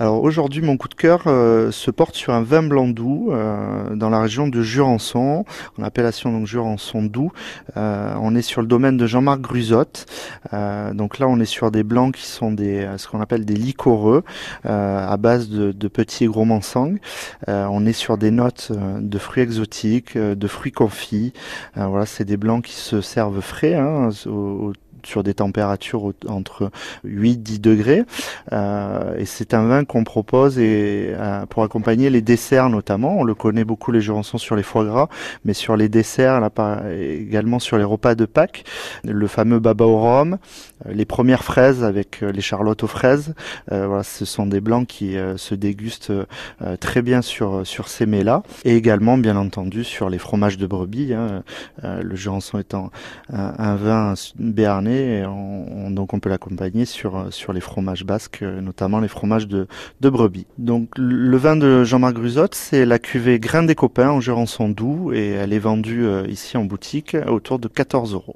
Alors aujourd'hui, mon coup de cœur euh, se porte sur un vin blanc doux euh, dans la région de Jurançon, en appellation donc Jurançon doux. Euh, on est sur le domaine de Jean-Marc Gruzotte. donc là, on est sur des blancs qui sont des ce qu'on appelle des liquoreux à base de, petits et gros mansangs. on est sur des notes de fruits exotiques, de fruits confits. voilà, c'est des blancs qui se servent frais hein, au, sur des températures entre 8-10 degrés. Euh, et c'est un vin qu'on propose et euh, pour accompagner les desserts notamment. On le connaît beaucoup les Jurançons sur les foie gras, mais sur les desserts, là, également sur les repas de Pâques, le fameux baba au rhum, euh, les premières fraises avec les charlottes aux fraises. voilà, ce sont des blancs qui se dégustent très bien sur sur ces mets-là, et également bien entendu sur les fromages de brebis. Hein, le Jurançon étant un, un vin béarnais et on, donc on peut l'accompagner sur, les fromages basques, notamment les fromages de, brebis. Donc le vin de Jean-Marc Gruzotte, c'est la cuvée Grain des copains en son doux et elle est vendue euh, ici en boutique autour de 14 euros.